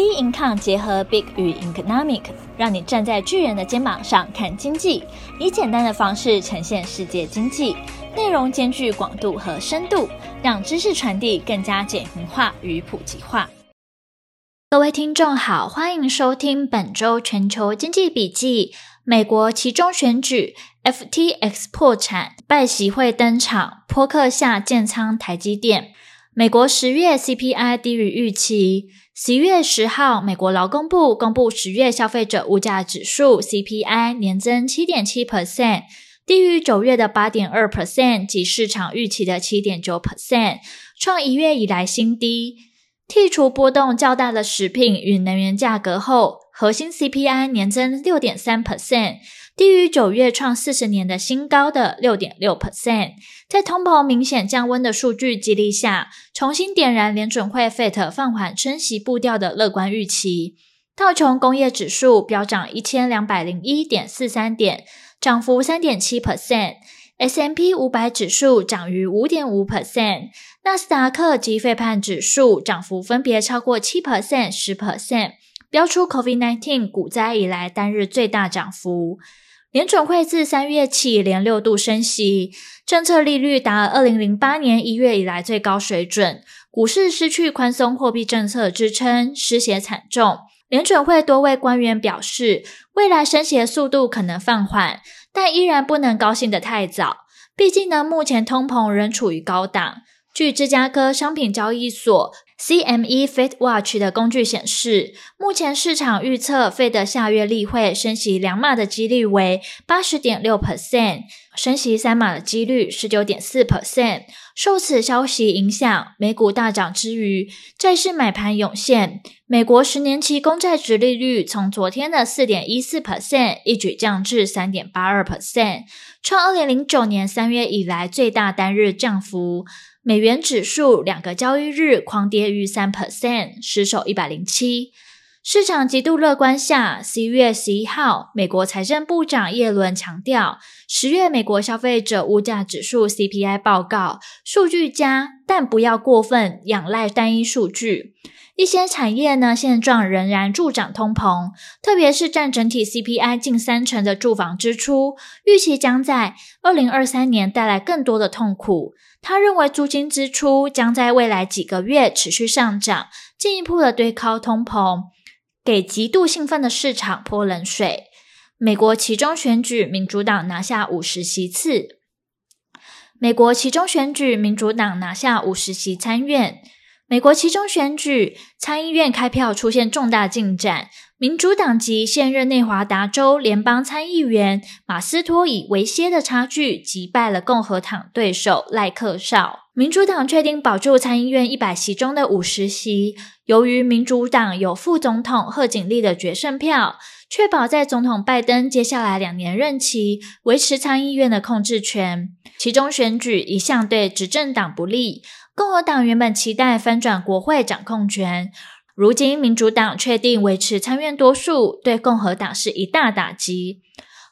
B Income 结合 Big 与 Economic，让你站在巨人的肩膀上看经济，以简单的方式呈现世界经济，内容兼具广度和深度，让知识传递更加简明化与普及化。各位听众好，欢迎收听本周全球经济笔记。美国期中选举，FTX 破产，拜习会登场，波克下建仓台积电。美国十月 CPI 低于预期。十一月十号，美国劳工部公布十月消费者物价指数 CPI 年增七点七 percent，低于九月的八点二 percent 及市场预期的七点九 percent，创一月以来新低。剔除波动较大的食品与能源价格后，核心 CPI 年增六点三 percent。低于九月创四十年的新高的六点六 percent，在通膨明显降温的数据激励下，重新点燃联准会 FED 放缓升息步调的乐观预期。道琼工业指数飙涨一千两百零一点四三点，涨幅三点七 percent；S&P 五百指数涨逾五点五 percent；纳斯达克及费半指数涨幅分别超过七 percent、十 percent，标出 COVID-19 股灾以来单日最大涨幅。联准会自三月起连六度升息，政策利率达二零零八年一月以来最高水准，股市失去宽松货币政策支撑，失血惨重。联准会多位官员表示，未来升息速度可能放缓，但依然不能高兴得太早，毕竟呢，目前通膨仍处于高档。据芝加哥商品交易所 CME FedWatch 的工具显示，目前市场预测 Fed 下月例会升息两码的几率为八十点六 percent，升息三码的几率十九点四 percent。受此消息影响，美股大涨之余，债市买盘涌现。美国十年期公债殖利率从昨天的四点一四 percent 一举降至三点八二 percent，创二零零九年三月以来最大单日降幅。美元指数两个交易日狂跌逾三 percent，失守一百零七。市场极度乐观下，十一月十一号，美国财政部长耶伦强调，十月美国消费者物价指数 CPI 报告数据佳，但不要过分仰赖单一数据。一些产业呢，现状仍然助长通膨，特别是占整体 CPI 近三成的住房支出，预期将在二零二三年带来更多的痛苦。他认为租金支出将在未来几个月持续上涨，进一步的堆高通膨，给极度兴奋的市场泼冷水。美国其中选举，民主党拿下五十席次。美国其中选举，民主党拿下五十席参院。美国其中选举，参议院开票出现重大进展。民主党籍现任内华达州联邦参议员马斯托以微些的差距击败了共和党对手赖克绍。民主党确定保住参议院一百席中的五十席。由于民主党有副总统贺锦丽的决胜票，确保在总统拜登接下来两年任期维持参议院的控制权。其中选举一向对执政党不利，共和党原本期待翻转国会掌控权。如今，民主党确定维持参院多数，对共和党是一大打击。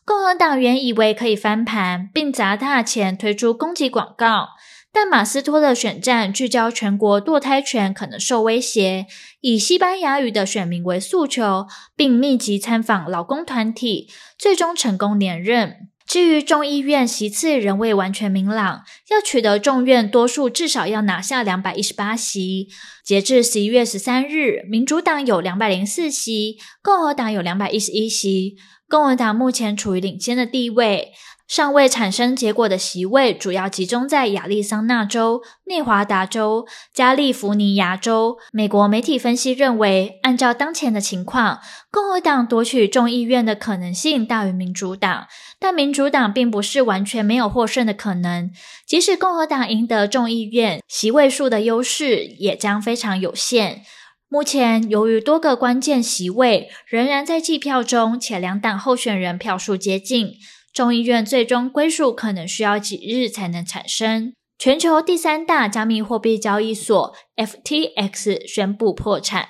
共和党原以为可以翻盘，并砸大钱推出攻击广告，但马斯托的选战聚焦全国堕胎权可能受威胁，以西班牙语的选民为诉求，并密集参访劳工团体，最终成功连任。至于众议院席次仍未完全明朗，要取得众院多数，至少要拿下两百一十八席。截至十一月十三日，民主党有两百零四席，共和党有两百一十一席。共和党目前处于领先的地位。尚未产生结果的席位主要集中在亚利桑那州、内华达州、加利福尼亚州。美国媒体分析认为，按照当前的情况，共和党夺取众议院的可能性大于民主党，但民主党并不是完全没有获胜的可能。即使共和党赢得众议院，席位数的优势也将非常有限。目前，由于多个关键席位仍然在计票中，且两党候选人票数接近。众议院最终归属可能需要几日才能产生。全球第三大加密货币交易所 FTX 宣布破产。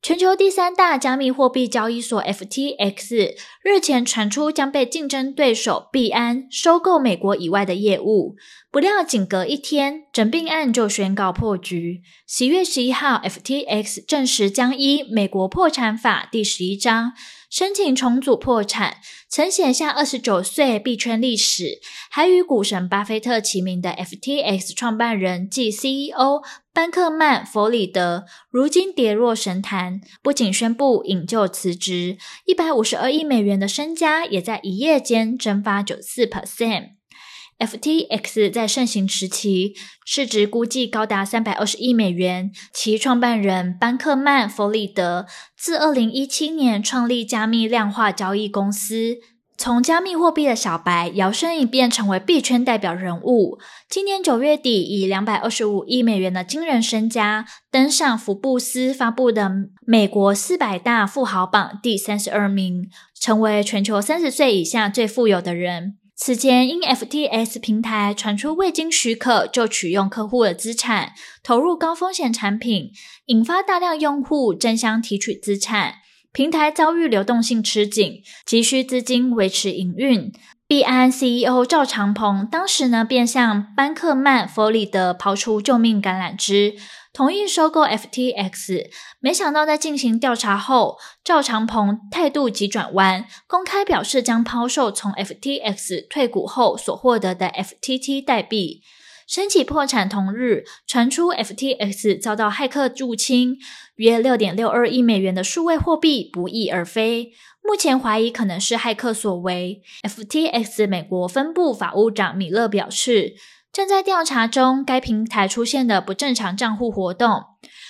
全球第三大加密货币交易所 FTX 日前传出将被竞争对手币安收购美国以外的业务，不料仅隔一天，整并案就宣告破局。十月十一号，FTX 证实将依美国破产法第十一章申请重组破产。曾写下二十九岁币圈历史，还与股神巴菲特齐名的 FTX 创办人暨 CEO。班克曼·弗里德如今跌落神坛，不仅宣布引咎辞职，一百五十二亿美元的身家也在一夜间蒸发九四 percent。FTX 在盛行时期市值估计高达三百二十亿美元，其创办人班克曼·弗里德自二零一七年创立加密量化交易公司。从加密货币的小白摇身一变成为币圈代表人物，今年九月底以两百二十五亿美元的惊人身家登上福布斯发布的美国四百大富豪榜第三十二名，成为全球三十岁以下最富有的人。此前因 FTS 平台传出未经许可就取用客户的资产投入高风险产品，引发大量用户争相提取资产。平台遭遇流动性吃紧，急需资金维持营运。币安 CEO 赵长鹏当时呢，便向班克曼·弗里德抛出救命橄榄枝，同意收购 FTX。没想到在进行调查后，赵长鹏态度急转弯，公开表示将抛售从 FTX 退股后所获得的 FTT 代币。申请破产同日，传出 FTX 遭到骇客入侵，约六点六二亿美元的数位货币不翼而飞。目前怀疑可能是骇客所为。FTX 美国分部法务长米勒表示，正在调查中该平台出现的不正常账户活动。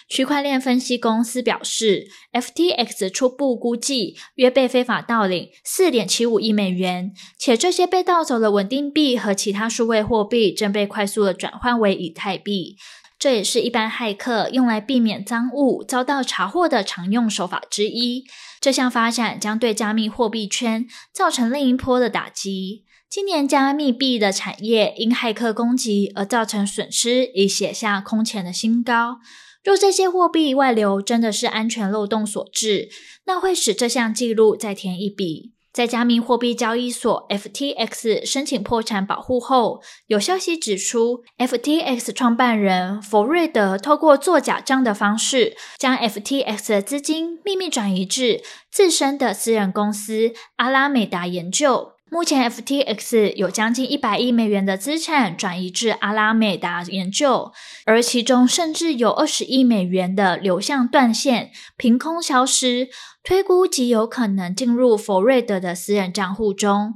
区块链分析公司表示，FTX 初步估计约被非法盗领四点七五亿美元，且这些被盗走的稳定币和其他数位货币正被快速的转换为以太币。这也是一般骇客用来避免赃物遭到查获的常用手法之一。这项发展将对加密货币圈造成另一波的打击。今年加密币的产业因骇客攻击而造成损失，已写下空前的新高。若这些货币外流真的是安全漏洞所致，那会使这项记录再添一笔。在加密货币交易所 FTX 申请破产保护后，有消息指出，FTX 创办人弗瑞德透过做假账的方式，将 FTX 的资金秘密转移至自身的私人公司阿拉美达研究。目前，FTX 有将近一百亿美元的资产转移至阿拉美达研究，而其中甚至有二十亿美元的流向断线、凭空消失，推估极有可能进入弗瑞德的私人账户中。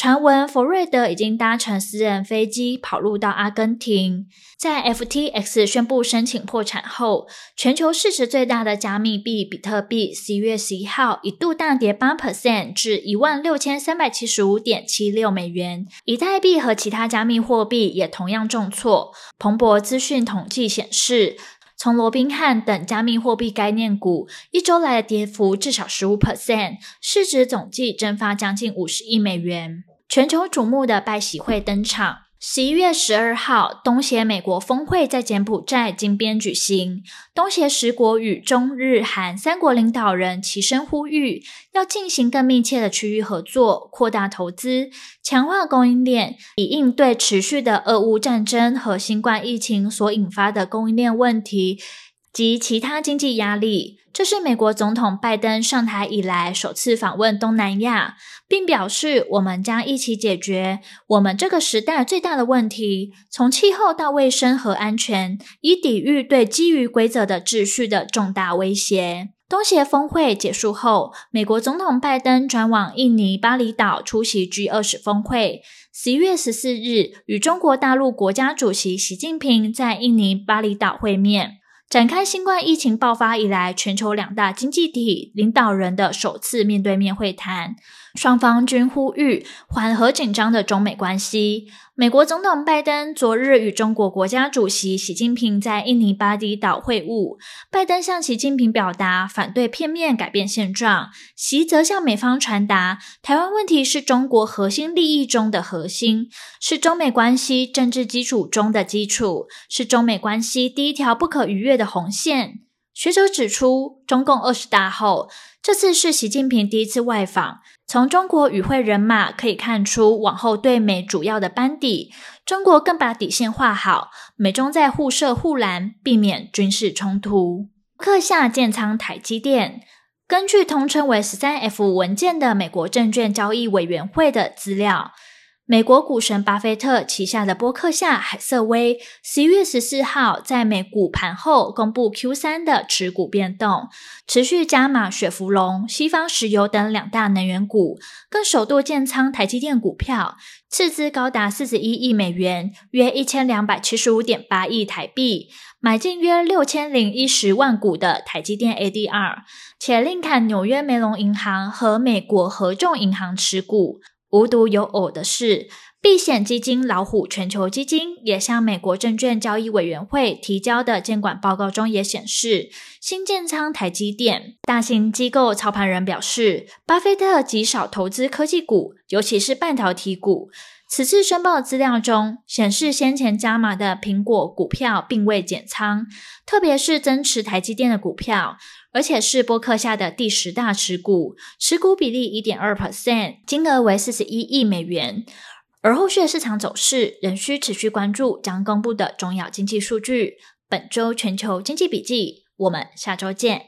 传闻弗瑞德已经搭乘私人飞机跑路到阿根廷。在 FTX 宣布申请破产后，全球市值最大的加密币比特币十一月十一号一度大跌八 percent 至一万六千三百七十五点七六美元。以太币和其他加密货币也同样重挫。彭博资讯统计显示，从罗宾汉等加密货币概念股一周来的跌幅至少十五 percent，市值总计蒸发将近五十亿美元。全球瞩目的拜喜会登场。十一月十二号，东协美国峰会在柬埔寨金边举行。东协十国与中日韩三国领导人齐声呼吁，要进行更密切的区域合作，扩大投资，强化供应链，以应对持续的俄乌战争和新冠疫情所引发的供应链问题及其他经济压力。这是美国总统拜登上台以来首次访问东南亚，并表示：“我们将一起解决我们这个时代最大的问题，从气候到卫生和安全，以抵御对基于规则的秩序的重大威胁。”东协峰会结束后，美国总统拜登转往印尼巴厘岛出席 G20 峰会。十一月十四日，与中国大陆国家主席习近平在印尼巴厘岛会面。展开新冠疫情爆发以来，全球两大经济体领导人的首次面对面会谈。双方均呼吁缓和紧张的中美关系。美国总统拜登昨日与中国国家主席习近平在印尼巴厘岛会晤，拜登向习近平表达反对片面改变现状，习则向美方传达台湾问题是中国核心利益中的核心，是中美关系政治基础中的基础，是中美关系第一条不可逾越的红线。学者指出，中共二十大后，这次是习近平第一次外访。从中国与会人马可以看出，往后对美主要的班底，中国更把底线画好，美中在互射护栏，避免军事冲突。克下建仓台积电，根据通称为十三 F 文件的美国证券交易委员会的资料。美国股神巴菲特旗下的波克夏海瑟威十一月十四号在美股盘后公布 Q 三的持股变动，持续加码雪佛龙、西方石油等两大能源股，更首度建仓台积电股票，斥资高达四十一亿美元，约一千两百七十五点八亿台币，买进约六千零一十万股的台积电 ADR，且另砍纽约梅隆银行和美国合众银行持股。无独有偶的是，避险基金老虎全球基金也向美国证券交易委员会提交的监管报告中也显示，新建仓台积电。大型机构操盘人表示，巴菲特极少投资科技股，尤其是半导体股。此次申报资料中显示，先前加码的苹果股票并未减仓，特别是增持台积电的股票。而且是波克下的第十大持股，持股比例一点二 percent，金额为四十一亿美元。而后续的市场走势仍需持续关注将公布的重要经济数据。本周全球经济笔记，我们下周见。